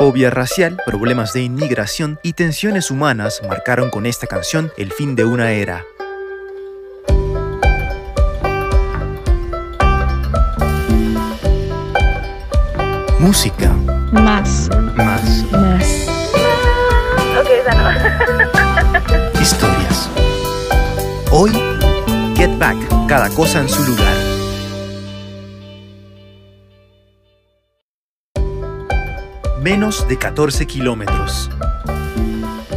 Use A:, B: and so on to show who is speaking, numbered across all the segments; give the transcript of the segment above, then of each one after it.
A: Fobia racial, problemas de inmigración y tensiones humanas marcaron con esta canción el fin de una era. Música.
B: Más.
A: Más.
B: Más.
C: Ok, esa no.
A: Historias. Hoy, Get Back, cada cosa en su lugar. Menos de 14 kilómetros.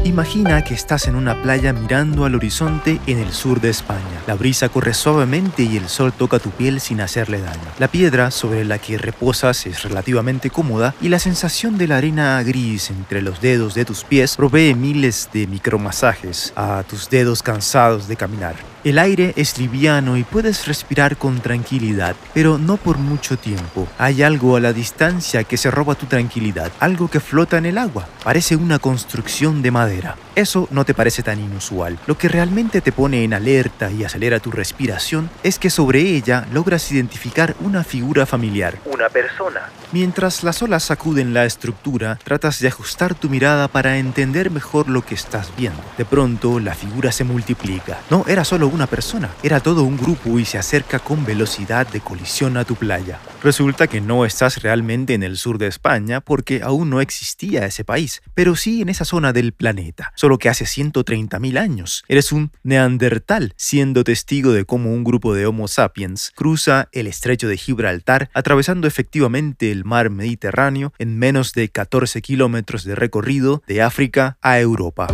A: Imagina que estás en una playa mirando al horizonte en el sur de España. La brisa corre suavemente y el sol toca tu piel sin hacerle daño. La piedra sobre la que reposas es relativamente cómoda y la sensación de la arena gris entre los dedos de tus pies provee miles de micromasajes a tus dedos cansados de caminar. El aire es liviano y puedes respirar con tranquilidad, pero no por mucho tiempo. Hay algo a la distancia que se roba tu tranquilidad, algo que flota en el agua. Parece una construcción de madera. Eso no te parece tan inusual. Lo que realmente te pone en alerta y acelera tu respiración es que sobre ella logras identificar una figura familiar. Una persona. Mientras las olas sacuden la estructura, tratas de ajustar tu mirada para entender mejor lo que estás viendo. De pronto, la figura se multiplica. No era solo una persona, era todo un grupo y se acerca con velocidad de colisión a tu playa. Resulta que no estás realmente en el sur de España porque aún no existía ese país, pero sí en esa zona del planeta, solo que hace 130.000 años. Eres un neandertal, siendo testigo de cómo un grupo de Homo sapiens cruza el estrecho de Gibraltar, atravesando efectivamente el mar Mediterráneo en menos de 14 kilómetros de recorrido de África a Europa.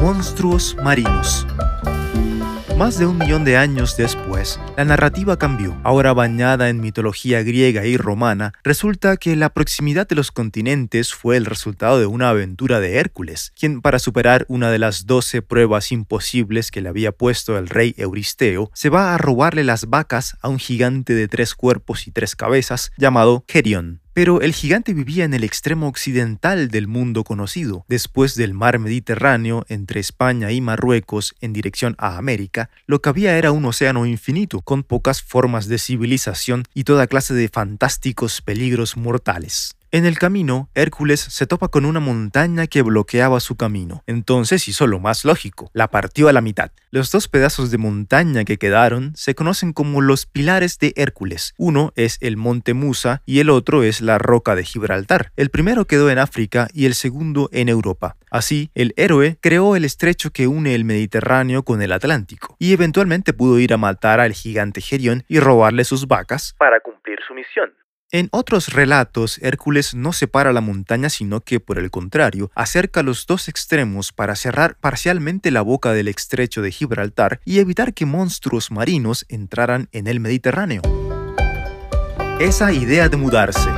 A: Monstruos marinos. Más de un millón de años después, la narrativa cambió. Ahora bañada en mitología griega y romana, resulta que la proximidad de los continentes fue el resultado de una aventura de Hércules, quien para superar una de las doce pruebas imposibles que le había puesto el rey Euristeo, se va a robarle las vacas a un gigante de tres cuerpos y tres cabezas llamado Gerion. Pero el gigante vivía en el extremo occidental del mundo conocido, después del mar Mediterráneo entre España y Marruecos en dirección a América, lo que había era un océano infinito, con pocas formas de civilización y toda clase de fantásticos peligros mortales. En el camino, Hércules se topa con una montaña que bloqueaba su camino. Entonces hizo lo más lógico, la partió a la mitad. Los dos pedazos de montaña que quedaron se conocen como los pilares de Hércules. Uno es el monte Musa y el otro es la roca de Gibraltar. El primero quedó en África y el segundo en Europa. Así, el héroe creó el estrecho que une el Mediterráneo con el Atlántico y eventualmente pudo ir a matar al gigante Gerión y robarle sus vacas para cumplir su misión. En otros relatos, Hércules no separa la montaña, sino que, por el contrario, acerca los dos extremos para cerrar parcialmente la boca del estrecho de Gibraltar y evitar que monstruos marinos entraran en el Mediterráneo. Esa idea de mudarse.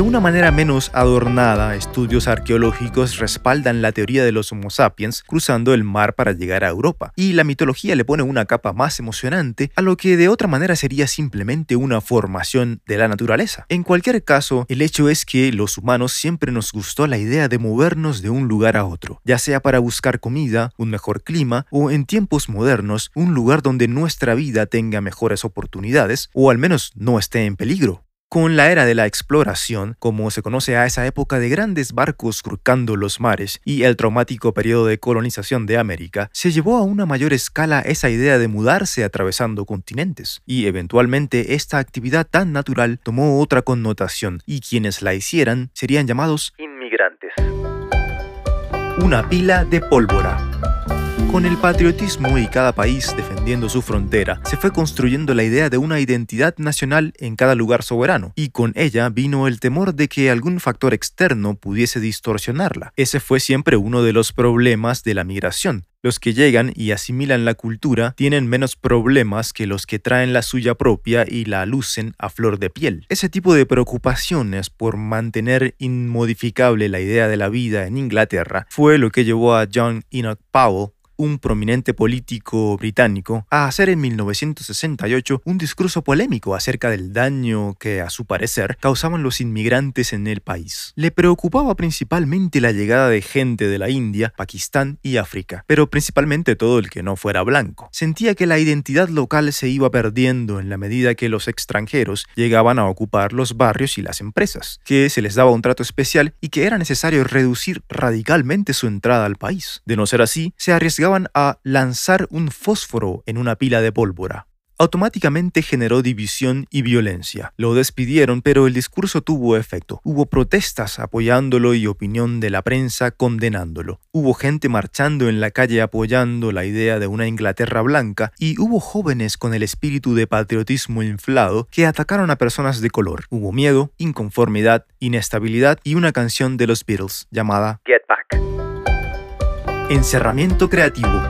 A: De una manera menos adornada, estudios arqueológicos respaldan la teoría de los Homo sapiens cruzando el mar para llegar a Europa, y la mitología le pone una capa más emocionante a lo que de otra manera sería simplemente una formación de la naturaleza. En cualquier caso, el hecho es que los humanos siempre nos gustó la idea de movernos de un lugar a otro, ya sea para buscar comida, un mejor clima o en tiempos modernos un lugar donde nuestra vida tenga mejores oportunidades o al menos no esté en peligro. Con la era de la exploración, como se conoce a esa época de grandes barcos surcando los mares y el traumático periodo de colonización de América, se llevó a una mayor escala esa idea de mudarse atravesando continentes, y eventualmente esta actividad tan natural tomó otra connotación, y quienes la hicieran serían llamados inmigrantes. Una pila de pólvora. Con el patriotismo y cada país defendiendo su frontera, se fue construyendo la idea de una identidad nacional en cada lugar soberano, y con ella vino el temor de que algún factor externo pudiese distorsionarla. Ese fue siempre uno de los problemas de la migración. Los que llegan y asimilan la cultura tienen menos problemas que los que traen la suya propia y la lucen a flor de piel. Ese tipo de preocupaciones por mantener inmodificable la idea de la vida en Inglaterra fue lo que llevó a John Enoch Powell un prominente político británico, a hacer en 1968 un discurso polémico acerca del daño que, a su parecer, causaban los inmigrantes en el país. Le preocupaba principalmente la llegada de gente de la India, Pakistán y África, pero principalmente todo el que no fuera blanco. Sentía que la identidad local se iba perdiendo en la medida que los extranjeros llegaban a ocupar los barrios y las empresas, que se les daba un trato especial y que era necesario reducir radicalmente su entrada al país. De no ser así, se a lanzar un fósforo en una pila de pólvora automáticamente generó división y violencia. Lo despidieron, pero el discurso tuvo efecto. Hubo protestas apoyándolo y opinión de la prensa condenándolo. Hubo gente marchando en la calle apoyando la idea de una Inglaterra blanca y hubo jóvenes con el espíritu de patriotismo inflado que atacaron a personas de color. Hubo miedo, inconformidad, inestabilidad y una canción de los Beatles llamada
C: Get Back.
A: Encerramiento creativo.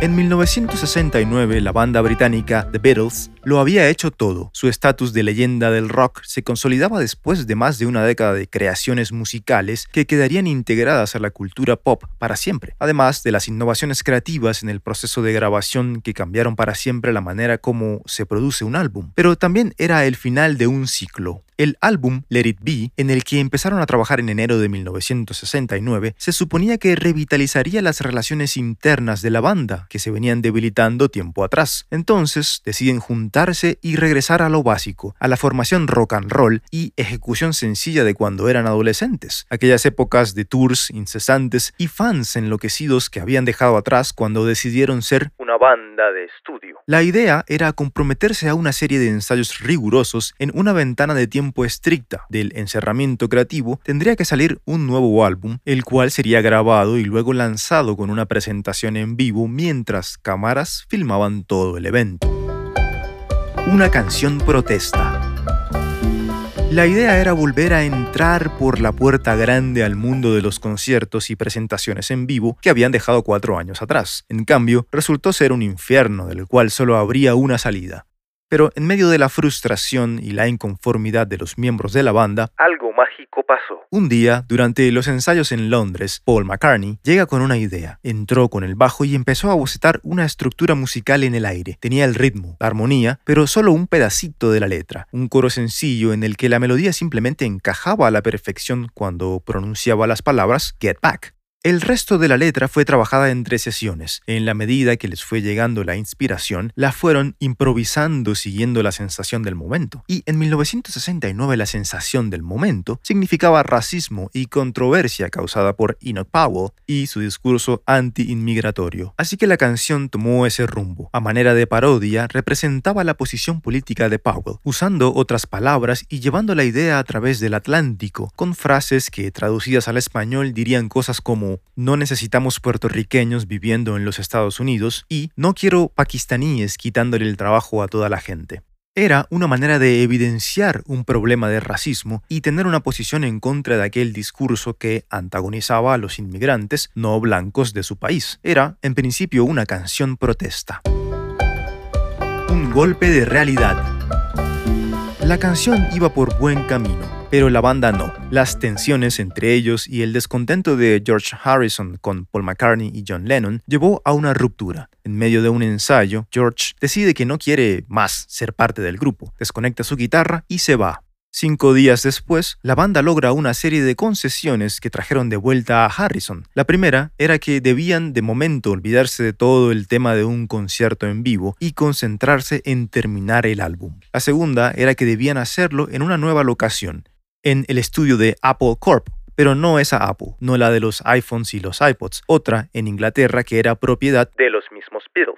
A: En 1969, la banda británica The Beatles lo había hecho todo. Su estatus de leyenda del rock se consolidaba después de más de una década de creaciones musicales que quedarían integradas a la cultura pop para siempre, además de las innovaciones creativas en el proceso de grabación que cambiaron para siempre la manera como se produce un álbum. Pero también era el final de un ciclo. El álbum Let It Be, en el que empezaron a trabajar en enero de 1969, se suponía que revitalizaría las relaciones internas de la banda, que se venían debilitando tiempo atrás. Entonces deciden juntarse y regresar a lo básico, a la formación rock and roll y ejecución sencilla de cuando eran adolescentes, aquellas épocas de tours incesantes y fans enloquecidos que habían dejado atrás cuando decidieron ser
C: Una banda de estudio.
A: la idea era comprometerse a una serie de ensayos rigurosos en una ventana de tiempo estricta. Del encerramiento creativo tendría que salir un nuevo álbum, el cual sería grabado y luego lanzado con una presentación en vivo mientras cámaras filmaban todo el evento. Una canción protesta. La idea era volver a entrar por la puerta grande al mundo de los conciertos y presentaciones en vivo que habían dejado cuatro años atrás. En cambio, resultó ser un infierno del cual solo habría una salida. Pero en medio de la frustración y la inconformidad de los miembros de la banda,
C: Algo mágico pasó.
A: un día, durante los ensayos en Londres, Paul McCartney llega con una idea. Entró con el bajo y empezó a bocetar una estructura musical en el aire. Tenía el ritmo, la armonía, pero solo un pedacito de la letra. Un coro sencillo en el que la melodía simplemente encajaba a la perfección cuando pronunciaba las palabras Get Back. El resto de la letra fue trabajada entre sesiones. En la medida que les fue llegando la inspiración, la fueron improvisando siguiendo la sensación del momento. Y en 1969 la sensación del momento significaba racismo y controversia causada por Enoch Powell y su discurso anti-inmigratorio. Así que la canción tomó ese rumbo. A manera de parodia, representaba la posición política de Powell, usando otras palabras y llevando la idea a través del Atlántico, con frases que traducidas al español dirían cosas como no necesitamos puertorriqueños viviendo en los Estados Unidos y no quiero pakistaníes quitándole el trabajo a toda la gente. Era una manera de evidenciar un problema de racismo y tener una posición en contra de aquel discurso que antagonizaba a los inmigrantes no blancos de su país. Era, en principio, una canción protesta. Un golpe de realidad. La canción iba por buen camino, pero la banda no. Las tensiones entre ellos y el descontento de George Harrison con Paul McCartney y John Lennon llevó a una ruptura. En medio de un ensayo, George decide que no quiere más ser parte del grupo, desconecta su guitarra y se va. Cinco días después, la banda logra una serie de concesiones que trajeron de vuelta a Harrison. La primera era que debían de momento olvidarse de todo el tema de un concierto en vivo y concentrarse en terminar el álbum. La segunda era que debían hacerlo en una nueva locación, en el estudio de Apple Corp, pero no esa Apple, no la de los iPhones y los iPods, otra en Inglaterra que era propiedad
C: De los mismos Beatles.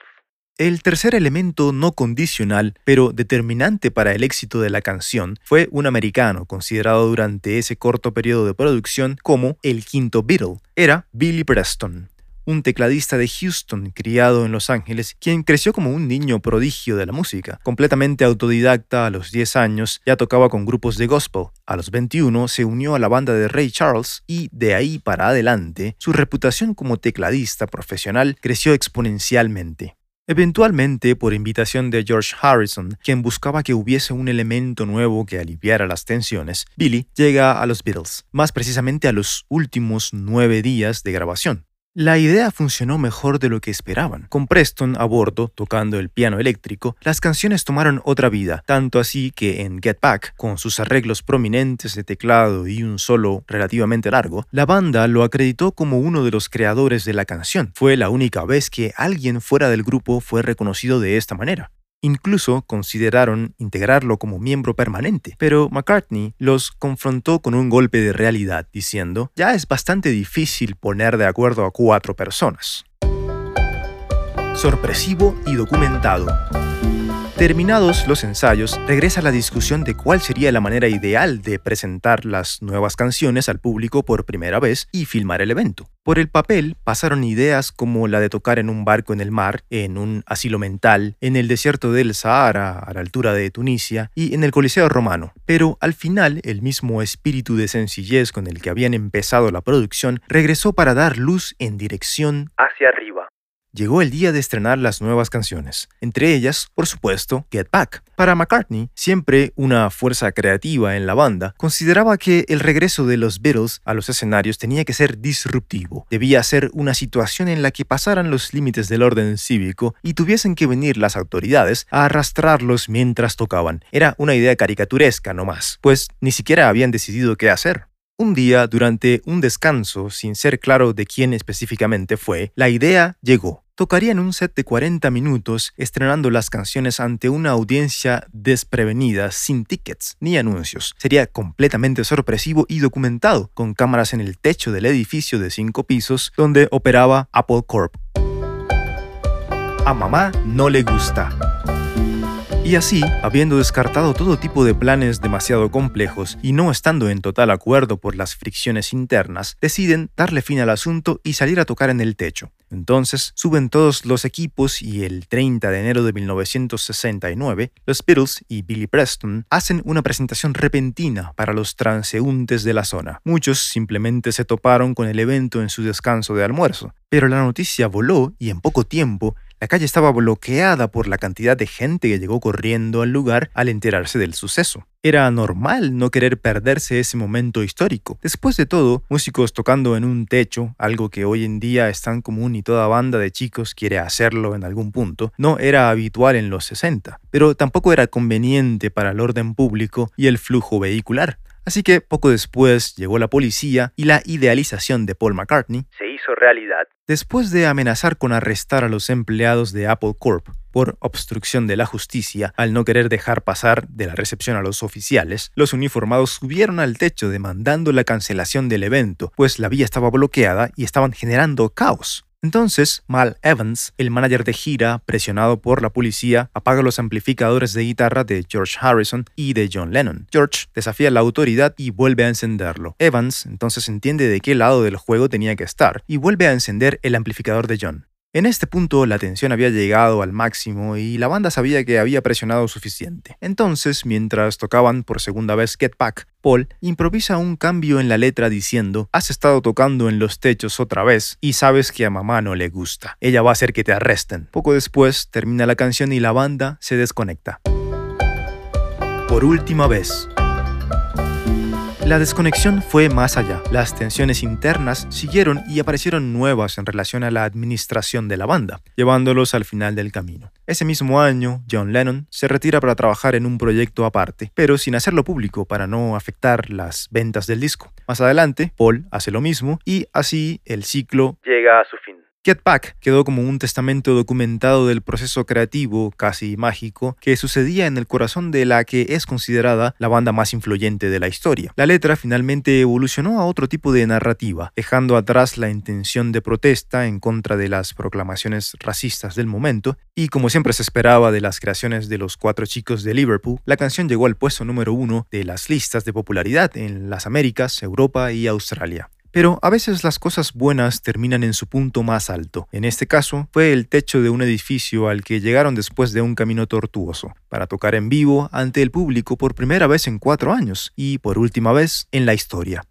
A: El tercer elemento no condicional, pero determinante para el éxito de la canción, fue un americano considerado durante ese corto periodo de producción como el quinto Beatle. Era Billy Preston, un tecladista de Houston criado en Los Ángeles, quien creció como un niño prodigio de la música. Completamente autodidacta a los 10 años, ya tocaba con grupos de gospel. A los 21 se unió a la banda de Ray Charles y de ahí para adelante, su reputación como tecladista profesional creció exponencialmente. Eventualmente, por invitación de George Harrison, quien buscaba que hubiese un elemento nuevo que aliviara las tensiones, Billy llega a los Beatles, más precisamente a los últimos nueve días de grabación. La idea funcionó mejor de lo que esperaban. Con Preston a bordo, tocando el piano eléctrico, las canciones tomaron otra vida, tanto así que en Get Back, con sus arreglos prominentes de teclado y un solo relativamente largo, la banda lo acreditó como uno de los creadores de la canción. Fue la única vez que alguien fuera del grupo fue reconocido de esta manera. Incluso consideraron integrarlo como miembro permanente, pero McCartney los confrontó con un golpe de realidad, diciendo, ya es bastante difícil poner de acuerdo a cuatro personas. Sorpresivo y documentado. Terminados los ensayos, regresa la discusión de cuál sería la manera ideal de presentar las nuevas canciones al público por primera vez y filmar el evento. Por el papel pasaron ideas como la de tocar en un barco en el mar, en un asilo mental, en el desierto del Sahara, a la altura de Tunisia, y en el Coliseo romano. Pero al final, el mismo espíritu de sencillez con el que habían empezado la producción regresó para dar luz en dirección
C: hacia arriba.
A: Llegó el día de estrenar las nuevas canciones, entre ellas, por supuesto, Get Back. Para McCartney, siempre una fuerza creativa en la banda, consideraba que el regreso de los Beatles a los escenarios tenía que ser disruptivo. Debía ser una situación en la que pasaran los límites del orden cívico y tuviesen que venir las autoridades a arrastrarlos mientras tocaban. Era una idea caricaturesca no más, pues ni siquiera habían decidido qué hacer. Un día, durante un descanso, sin ser claro de quién específicamente fue, la idea llegó. Tocarían un set de 40 minutos estrenando las canciones ante una audiencia desprevenida, sin tickets ni anuncios. Sería completamente sorpresivo y documentado, con cámaras en el techo del edificio de cinco pisos donde operaba Apple Corp. A mamá no le gusta. Y así, habiendo descartado todo tipo de planes demasiado complejos y no estando en total acuerdo por las fricciones internas, deciden darle fin al asunto y salir a tocar en el techo. Entonces suben todos los equipos y el 30 de enero de 1969, los Beatles y Billy Preston hacen una presentación repentina para los transeúntes de la zona. Muchos simplemente se toparon con el evento en su descanso de almuerzo, pero la noticia voló y en poco tiempo la calle estaba bloqueada por la cantidad de gente que llegó corriendo al lugar al enterarse del suceso. Era normal no querer perderse ese momento histórico. Después de todo, músicos tocando en un techo, algo que hoy en día es tan común y toda banda de chicos quiere hacerlo en algún punto, no era habitual en los 60, pero tampoco era conveniente para el orden público y el flujo vehicular. Así que poco después llegó la policía y la idealización de Paul McCartney
C: Se hizo realidad.
A: Después de amenazar con arrestar a los empleados de Apple Corp por obstrucción de la justicia al no querer dejar pasar de la recepción a los oficiales, los uniformados subieron al techo demandando la cancelación del evento, pues la vía estaba bloqueada y estaban generando caos. Entonces, Mal Evans, el manager de gira, presionado por la policía, apaga los amplificadores de guitarra de George Harrison y de John Lennon. George desafía la autoridad y vuelve a encenderlo. Evans entonces entiende de qué lado del juego tenía que estar y vuelve a encender el amplificador de John. En este punto la tensión había llegado al máximo y la banda sabía que había presionado suficiente. Entonces, mientras tocaban por segunda vez Get Back, Paul improvisa un cambio en la letra diciendo, has estado tocando en los techos otra vez y sabes que a mamá no le gusta. Ella va a hacer que te arresten. Poco después termina la canción y la banda se desconecta. Por última vez. La desconexión fue más allá. Las tensiones internas siguieron y aparecieron nuevas en relación a la administración de la banda, llevándolos al final del camino. Ese mismo año, John Lennon se retira para trabajar en un proyecto aparte, pero sin hacerlo público para no afectar las ventas del disco. Más adelante, Paul hace lo mismo y así el ciclo
C: Llega a su fin.
A: Get Back quedó como un testamento documentado del proceso creativo, casi mágico, que sucedía en el corazón de la que es considerada la banda más influyente de la historia. La letra finalmente evolucionó a otro tipo de narrativa, dejando atrás la intención de protesta en contra de las proclamaciones racistas del momento, y como siempre se esperaba de las creaciones de los cuatro chicos de Liverpool, la canción llegó al puesto número uno de las listas de popularidad en las Américas, Europa y Australia. Pero a veces las cosas buenas terminan en su punto más alto. En este caso, fue el techo de un edificio al que llegaron después de un camino tortuoso, para tocar en vivo ante el público por primera vez en cuatro años y por última vez en la historia.